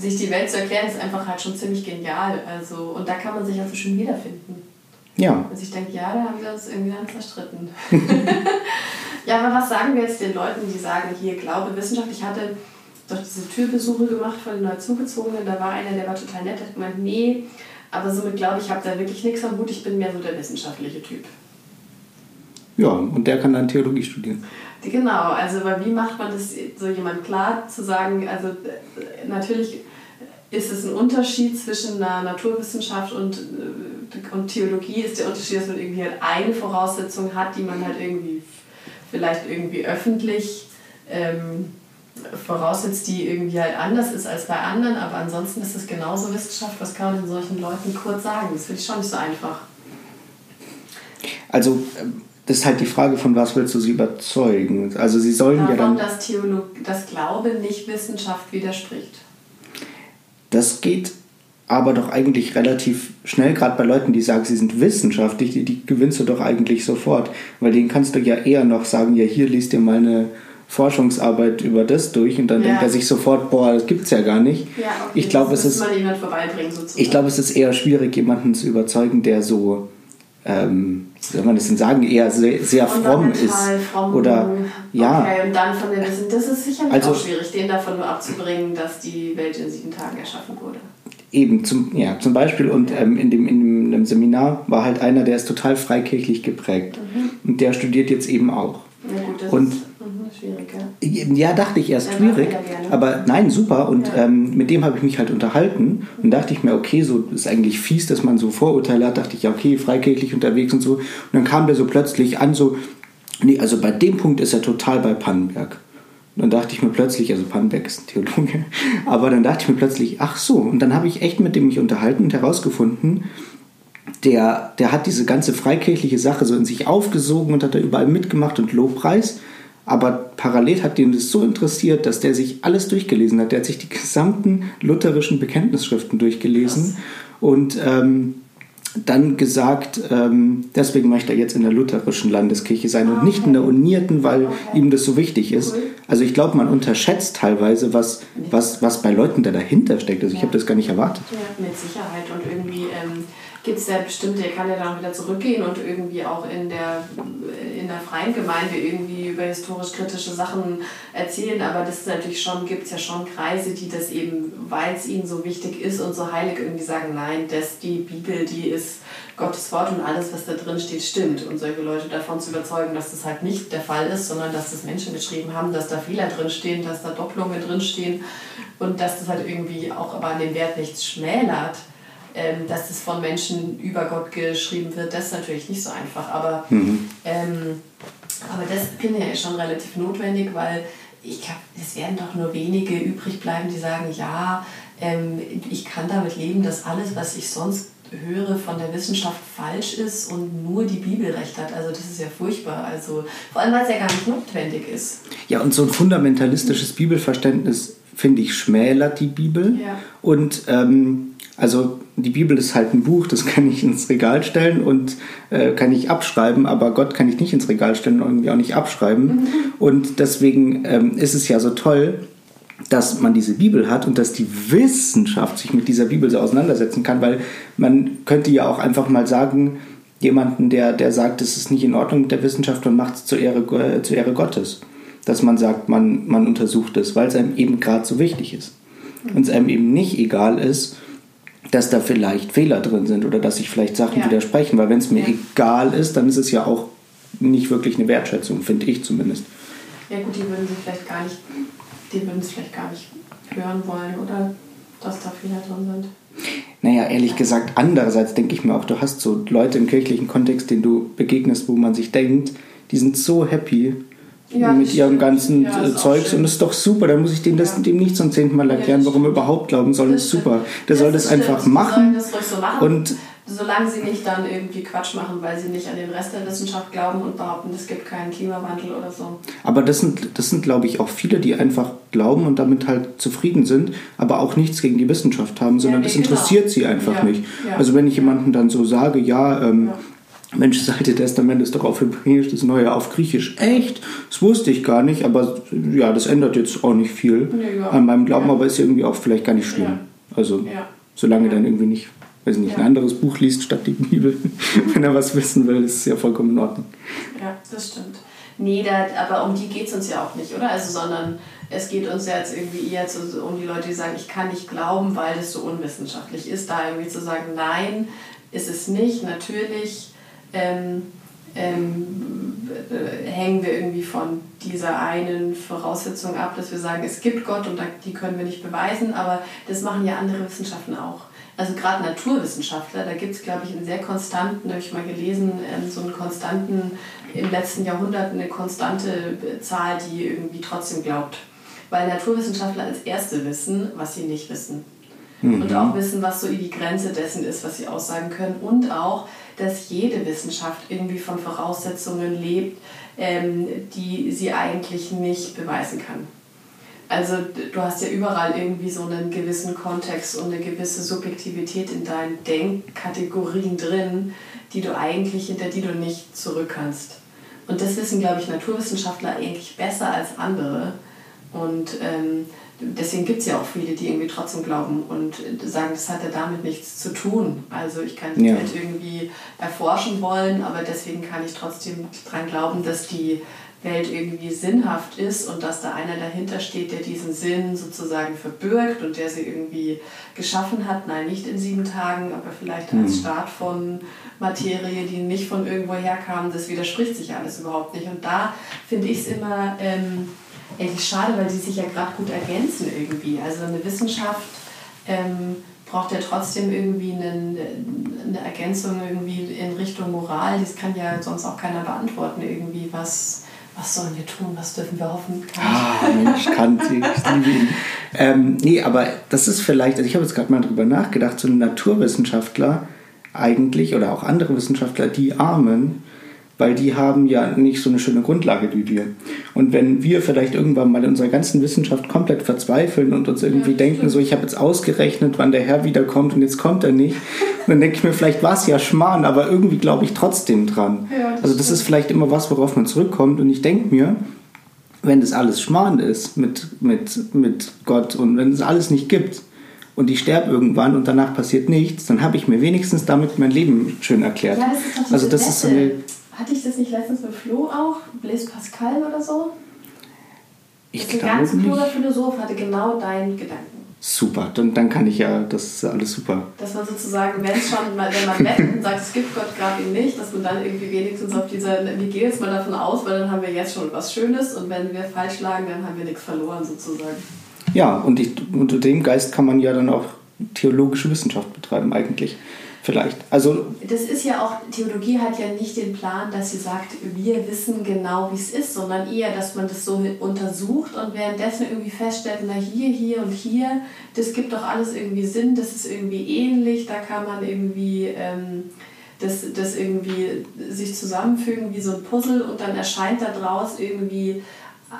Sich die Welt zu erklären, ist einfach halt schon ziemlich genial. Also, und da kann man sich also schon wiederfinden. Ja. Also ich denke, ja, da haben wir uns irgendwie dann zerstritten. <laughs> ja, aber was sagen wir jetzt den Leuten, die sagen, hier Glaube, Wissenschaft, ich hatte doch diese Türbesuche gemacht von den Neuzugezogenen, da war einer, der war total nett, hat gemeint, nee, aber somit glaube ich, habe da wirklich nichts am Hut, ich bin mehr so der wissenschaftliche Typ. Ja, und der kann dann Theologie studieren. Genau, also aber wie macht man das so jemand klar zu sagen, also natürlich ist es ein Unterschied zwischen einer Naturwissenschaft und, äh, und Theologie, ist der Unterschied, dass man irgendwie halt eine Voraussetzung hat, die man halt irgendwie vielleicht irgendwie öffentlich ähm, voraussetzt, die irgendwie halt anders ist als bei anderen, aber ansonsten ist es genauso Wissenschaft. Was kann man den solchen Leuten kurz sagen? Das finde ich schon nicht so einfach. Also ähm, das ist halt die Frage, von was willst du sie überzeugen? Also sie sollen Davon, ja dann... dass, Theolog das Glaube nicht Wissenschaft widerspricht. Das geht aber doch eigentlich relativ schnell, gerade bei Leuten, die sagen, sie sind wissenschaftlich, die, die gewinnst du doch eigentlich sofort. Weil denen kannst du ja eher noch sagen, ja, hier liest dir mal eine Forschungsarbeit über das durch und dann ja. denkt er sich sofort, boah, das gibt es ja gar nicht. Ja, okay. Ich glaube, es ist, ich glaube, es ist eher schwierig, jemanden zu überzeugen, der so ähm, soll man das denn sagen, eher sehr, sehr fromm ist. Fromm. Oder ja. Okay, und dann von den Wissen, das ist sicherlich also, auch schwierig, den davon nur abzubringen, dass die Welt in sieben Tagen erschaffen wurde. Eben, zum, ja, zum Beispiel, und ähm, in, dem, in dem Seminar war halt einer, der ist total freikirchlich geprägt. Mhm. Und der studiert jetzt eben auch. Ja, gut, das und schwierig, ja? Ja, dachte ich erst schwierig. Aber nein, super. Und ja. ähm, mit dem habe ich mich halt unterhalten. Und dachte ich mir, okay, so ist eigentlich fies, dass man so Vorurteile hat. Dachte ich, ja, okay, freikirchlich unterwegs und so. Und dann kam der so plötzlich an, so, nee, also bei dem Punkt ist er total bei Pannenberg. Und dann dachte ich mir plötzlich, also Pannenberg ist ein Theologe, <laughs> aber dann dachte ich mir plötzlich, ach so. Und dann habe ich echt mit dem mich unterhalten und herausgefunden, der, der hat diese ganze freikirchliche Sache so in sich aufgesogen und hat da überall mitgemacht und Lobpreis. Aber parallel hat ihn das so interessiert, dass der sich alles durchgelesen hat. Der hat sich die gesamten lutherischen Bekenntnisschriften durchgelesen Krass. und ähm, dann gesagt, ähm, deswegen möchte er jetzt in der lutherischen Landeskirche sein und nicht in der unierten, weil ihm das so wichtig ist. Also ich glaube, man unterschätzt teilweise, was, was, was bei Leuten da dahinter steckt. Also ich habe das gar nicht erwartet. Ja, mit Sicherheit. Und irgendwie, ähm, gibt es ja bestimmt, der kann ja dann wieder zurückgehen und irgendwie auch in der, in der freien Gemeinde irgendwie über historisch-kritische Sachen erzählen. Aber das natürlich schon, gibt es ja schon Kreise, die das eben, weil es ihnen so wichtig ist und so heilig irgendwie sagen, nein, das, die Bibel, die ist Gottes Wort und alles, was da drin steht, stimmt. Und solche Leute davon zu überzeugen, dass das halt nicht der Fall ist, sondern dass das Menschen geschrieben haben, dass da Fehler drinstehen, dass da Doppelungen drinstehen und dass das halt irgendwie auch aber an dem Wert nichts schmälert ähm, dass es von Menschen über Gott geschrieben wird, das ist natürlich nicht so einfach. Aber, mhm. ähm, aber das finde ich schon relativ notwendig, weil ich glaube, es werden doch nur wenige übrig bleiben, die sagen, ja, ähm, ich kann damit leben, dass alles, was ich sonst höre, von der Wissenschaft falsch ist und nur die Bibel recht hat. Also das ist ja furchtbar. Also vor allem, weil es ja gar nicht notwendig ist. Ja, und so ein fundamentalistisches Bibelverständnis, finde ich, schmälert die Bibel. Ja. Und ähm, also die Bibel ist halt ein Buch, das kann ich ins Regal stellen und äh, kann ich abschreiben, aber Gott kann ich nicht ins Regal stellen und irgendwie auch nicht abschreiben. Mhm. Und deswegen ähm, ist es ja so toll, dass man diese Bibel hat und dass die Wissenschaft sich mit dieser Bibel so auseinandersetzen kann, weil man könnte ja auch einfach mal sagen, jemanden, der, der sagt, es ist nicht in Ordnung mit der Wissenschaft und macht es zur Ehre, äh, zur Ehre Gottes. Dass man sagt, man, man untersucht es, weil es einem eben gerade so wichtig ist. Und es einem eben nicht egal ist, dass da vielleicht Fehler drin sind oder dass sich vielleicht Sachen ja. widersprechen. Weil wenn es mir ja. egal ist, dann ist es ja auch nicht wirklich eine Wertschätzung, finde ich zumindest. Ja gut, die würden sie vielleicht gar nicht, die würden es vielleicht gar nicht hören wollen, oder? Dass da Fehler drin sind. Naja, ehrlich gesagt, andererseits denke ich mir auch, du hast so Leute im kirchlichen Kontext, denen du begegnest, wo man sich denkt, die sind so happy, ja, mit ihrem ganzen ja, äh, Zeugs und das ist doch super. Da muss ich dem, das, dem nicht zum zehnten Mal erklären, warum er überhaupt glauben soll. Das ist super. Der soll das, einfach machen. Das so machen. Und solange sie nicht dann irgendwie Quatsch machen, weil sie nicht an den Rest der Wissenschaft glauben und behaupten, es gibt keinen Klimawandel oder so. Aber das sind, das sind glaube ich, auch viele, die einfach glauben und damit halt zufrieden sind, aber auch nichts gegen die Wissenschaft haben, sondern ja, nee, das interessiert genau. sie einfach nicht. Also wenn ich jemandem dann so sage, ja, ähm, Mensch, das Alte Testament ist doch auf Hebräisch, das Neue auf Griechisch. Echt? Das wusste ich gar nicht, aber ja, das ändert jetzt auch nicht viel ja, an meinem Glauben, ja. aber ist irgendwie auch vielleicht gar nicht schlimm. Ja. Also, solange dann irgendwie nicht, weiß nicht, ein anderes Buch liest statt die Bibel, <laughs> wenn er was wissen will, ist es ja vollkommen in Ordnung. Ja, das stimmt. Nee, da, aber um die geht es uns ja auch nicht, oder? Also, sondern es geht uns ja jetzt irgendwie eher zu, um die Leute, die sagen, ich kann nicht glauben, weil das so unwissenschaftlich ist, da irgendwie zu sagen, nein, ist es nicht. Natürlich ähm, ähm, äh, hängen wir irgendwie von dieser einen Voraussetzung ab, dass wir sagen, es gibt Gott und die können wir nicht beweisen, aber das machen ja andere Wissenschaften auch. Also gerade Naturwissenschaftler, da gibt es, glaube ich, einen sehr konstanten, habe ich mal gelesen, ähm, so einen konstanten, im letzten Jahrhundert eine konstante Zahl, die irgendwie trotzdem glaubt. Weil Naturwissenschaftler als Erste wissen, was sie nicht wissen. Mhm. Und auch wissen, was so die Grenze dessen ist, was sie aussagen können. Und auch, dass jede Wissenschaft irgendwie von Voraussetzungen lebt, ähm, die sie eigentlich nicht beweisen kann. Also du hast ja überall irgendwie so einen gewissen Kontext und eine gewisse Subjektivität in deinen Denkkategorien drin, die du eigentlich, hinter die du nicht zurück kannst. Und das wissen, glaube ich, Naturwissenschaftler eigentlich besser als andere. Und ähm, deswegen gibt es ja auch viele, die irgendwie trotzdem glauben und sagen, das hat ja damit nichts zu tun. Also ich kann die ja. Welt irgendwie erforschen wollen, aber deswegen kann ich trotzdem daran glauben, dass die Welt irgendwie sinnhaft ist und dass da einer dahinter steht, der diesen Sinn sozusagen verbirgt und der sie irgendwie geschaffen hat. Nein, nicht in sieben Tagen, aber vielleicht als hm. Start von Materie, die nicht von irgendwo herkam. Das widerspricht sich alles überhaupt nicht. Und da finde ich es immer... Ähm, eigentlich schade, weil die sich ja gerade gut ergänzen irgendwie. Also eine Wissenschaft ähm, braucht ja trotzdem irgendwie einen, eine Ergänzung irgendwie in Richtung Moral. Das kann ja sonst auch keiner beantworten irgendwie, was, was sollen wir tun, was dürfen wir hoffen? Ah, Mensch, Kanti, <laughs> ich liebe ihn. Ähm, nee, aber das ist vielleicht, also ich habe jetzt gerade mal drüber nachgedacht, so ein Naturwissenschaftler eigentlich oder auch andere Wissenschaftler, die Armen, weil die haben ja nicht so eine schöne Grundlage wie wir. Und wenn wir vielleicht irgendwann mal in unserer ganzen Wissenschaft komplett verzweifeln und uns irgendwie ja, denken, so ich habe jetzt ausgerechnet, wann der Herr wiederkommt und jetzt kommt er nicht, dann denke ich mir, vielleicht war es ja Schmarrn, aber irgendwie glaube ich trotzdem dran. Ja, das also das ist vielleicht immer was, worauf man zurückkommt und ich denke mir, wenn das alles Schmarrn ist mit, mit, mit Gott und wenn es alles nicht gibt, und ich sterbe irgendwann und danach passiert nichts, dann habe ich mir wenigstens damit mein Leben schön erklärt. Ja, das also das ist so eine, Hatte ich das nicht letztens mit Flo auch? Blaise Pascal oder so? ich das glaube kluger nicht. Philosoph, hatte genau deinen Gedanken. Super, dann, dann kann ich ja, das ist alles super. Dass man sozusagen, wenn schon, wenn man <laughs> wettet und sagt, es gibt Gott gerade ihn nicht, dass man dann irgendwie wenigstens auf dieser, wir gehen jetzt mal davon aus, weil dann haben wir jetzt schon was Schönes und wenn wir falsch lagen, dann haben wir nichts verloren sozusagen. Ja, und ich, unter dem Geist kann man ja dann auch theologische Wissenschaft betreiben eigentlich. Vielleicht. Also Das ist ja auch, Theologie hat ja nicht den Plan, dass sie sagt, wir wissen genau, wie es ist, sondern eher, dass man das so untersucht und währenddessen irgendwie feststellt, na hier, hier und hier, das gibt doch alles irgendwie Sinn, das ist irgendwie ähnlich, da kann man irgendwie ähm, das, das irgendwie sich zusammenfügen wie so ein Puzzle und dann erscheint daraus irgendwie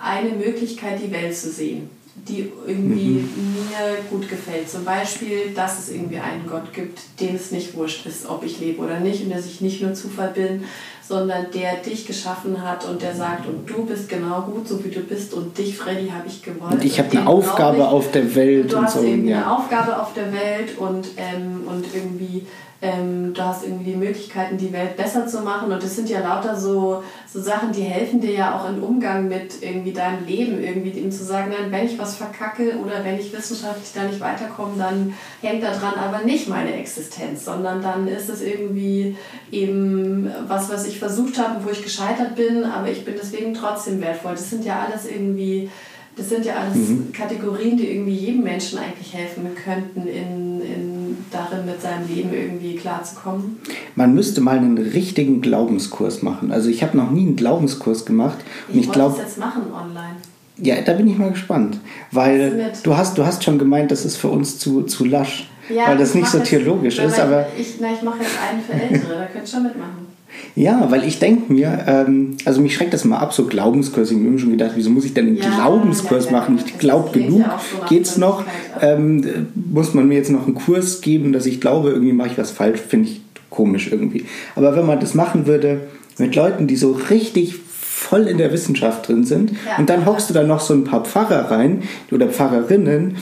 eine Möglichkeit, die Welt zu sehen, die irgendwie mir gut gefällt. Zum Beispiel, dass es irgendwie einen Gott gibt, dem es nicht wurscht ist, ob ich lebe oder nicht und dass ich nicht nur Zufall bin, sondern der dich geschaffen hat und der sagt, und du bist genau gut, so wie du bist und dich, Freddy, habe ich gewollt. und ich habe Und eine Aufgabe ich, auf der Welt du und hast so. irgendwie eine Ja. Aufgabe auf der Welt und, ähm, und irgendwie ähm, du hast irgendwie die Möglichkeiten, die Welt besser zu machen. Und das sind ja lauter so, so Sachen, die helfen dir ja auch im Umgang mit irgendwie deinem Leben, irgendwie ihm zu sagen, nein, wenn ich was verkacke oder wenn ich wissenschaftlich da nicht weiterkomme, dann hängt daran aber nicht meine Existenz, sondern dann ist es irgendwie eben was, was ich versucht habe, wo ich gescheitert bin, aber ich bin deswegen trotzdem wertvoll. Das sind ja alles irgendwie das sind ja alles Kategorien, die irgendwie jedem Menschen eigentlich helfen könnten, in, in, darin mit seinem Leben irgendwie klarzukommen. Man müsste mal einen richtigen Glaubenskurs machen. Also ich habe noch nie einen Glaubenskurs gemacht und Ich, ich glaube, das jetzt machen online. ja, da bin ich mal gespannt, weil du hast, du hast schon gemeint, das ist für uns zu, zu lasch, weil das ich nicht so jetzt- theologisch wenn ist, aber Ich, na, ich mache jetzt einen für Ältere, da könnt ihr schon mitmachen. Ja, weil ich denke mir, ähm, also mich schreckt das mal ab, so Glaubenskurse. Ich habe mir schon gedacht, wieso muss ich denn einen Ja, Glaubenskurs ja, ja, machen? Ich glaube genug. so Geht's noch? Ähm, äh, muss man mir jetzt noch einen Kurs geben, dass ich glaube, irgendwie mache ich was falsch? Finde ich komisch irgendwie. Aber wenn man das machen würde mit Leuten, die so richtig voll in der Wissenschaft drin sind und dann hockst du da noch so ein paar Pfarrer rein oder Pfarrerinnen,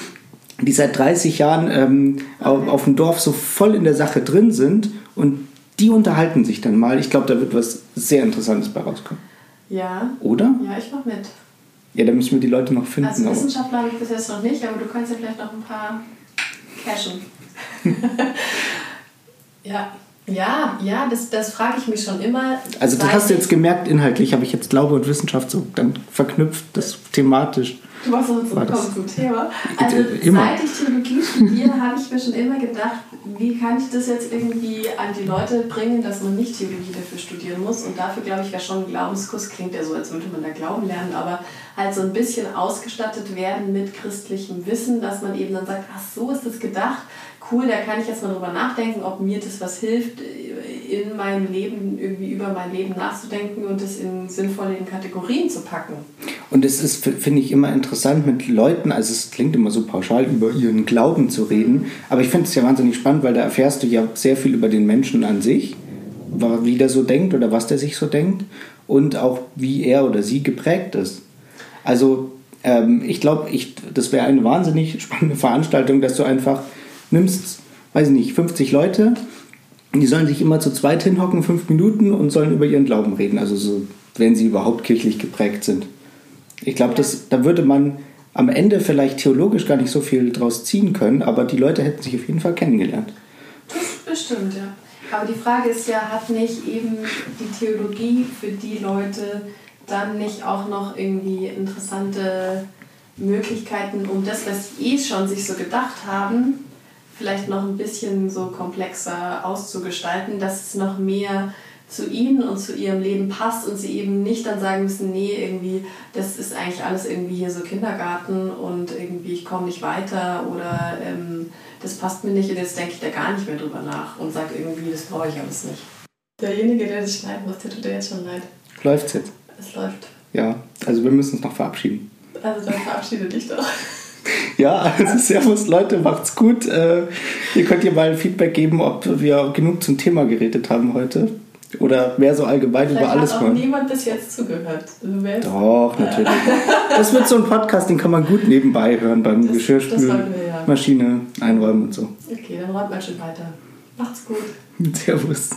die seit 30 Jahren ähm, auf, auf dem Dorf so voll in der Sache drin sind und die unterhalten sich dann mal. Ich glaube, da wird was sehr Interessantes bei rauskommen. Ja, Oder? ja, ich mache mit. Ja, da müssen wir die Leute noch finden. Also aber- Wissenschaftler habe ich bis jetzt noch nicht, aber du kannst ja vielleicht noch ein paar cashen. <laughs> ja. Ja, ja, das, das frage ich mich schon immer. also du seit hast jetzt ich- gemerkt, inhaltlich habe ich jetzt Glaube und Wissenschaft so dann verknüpft, das thematisch. Du machst das- zurückkommen zum Thema. Also immer. seit ich Theologie studiere, <laughs> habe ich mir schon immer gedacht, wie kann ich das jetzt irgendwie an die Leute bringen, dass man nicht Theologie dafür studieren muss. Und dafür, glaube ich, wäre schon ein Glaubenskurs, klingt ja so, als würde man da Glauben lernen, aber halt so ein bisschen ausgestattet werden mit christlichem Wissen, dass man eben dann sagt, ach so ist das gedacht. Cool, da kann ich jetzt mal drüber nachdenken, ob mir das was hilft, in meinem Leben irgendwie über mein Leben nachzudenken und das in sinnvolle Kategorien zu packen. Und es ist, finde ich, immer interessant mit Leuten, also es klingt immer so pauschal, über ihren Glauben zu reden, aber ich finde es ja wahnsinnig spannend, weil da erfährst du ja sehr viel über den Menschen an sich, wie der so denkt oder was der sich so denkt und auch wie er oder sie geprägt ist. Also ähm, ich glaube, ich, das wäre eine wahnsinnig spannende Veranstaltung, dass du einfach nimmst, weiß ich nicht, 50 Leute, die sollen sich immer zu zweit hinhocken, fünf Minuten und sollen über ihren Glauben reden, also so, wenn sie überhaupt kirchlich geprägt sind. Ich glaube, das- da würde man am Ende vielleicht theologisch gar nicht so viel draus ziehen können, aber die Leute hätten sich auf jeden Fall kennengelernt. Bestimmt, ja. Aber die Frage ist ja, hat nicht eben die Theologie für die Leute dann nicht auch noch irgendwie interessante Möglichkeiten, um das, was sie eh schon sich so gedacht haben, vielleicht noch ein bisschen so komplexer auszugestalten, dass es noch mehr zu ihnen und zu ihrem Leben passt und sie eben nicht dann sagen müssen, nee, irgendwie, das ist eigentlich alles irgendwie hier so Kindergarten und irgendwie ich komme nicht weiter oder ähm, das passt mir nicht und jetzt denke ich da gar nicht mehr drüber nach und sage irgendwie, das brauche ich alles nicht. Derjenige, der das schneiden muss, der tut dir jetzt schon leid. Läuft's jetzt? Es läuft. Ja, also wir müssen uns noch verabschieden. Also dann verabschiede dich doch. <laughs> Ja, also servus Leute, macht's gut. Äh, ihr könnt ihr mal Feedback geben, ob wir genug zum Thema geredet haben heute. Oder wer so allgemein Vielleicht über alles hat auch mal. niemand bis jetzt zugehört. Also Doch, natürlich. Das wird so ein Podcast, den kann man gut nebenbei hören beim Das- das Geschirrspülen. sollten wir ja. Waschmaschine einräumen und so. Okay, dann räumt man schon weiter. Macht's gut. <laughs> Servus.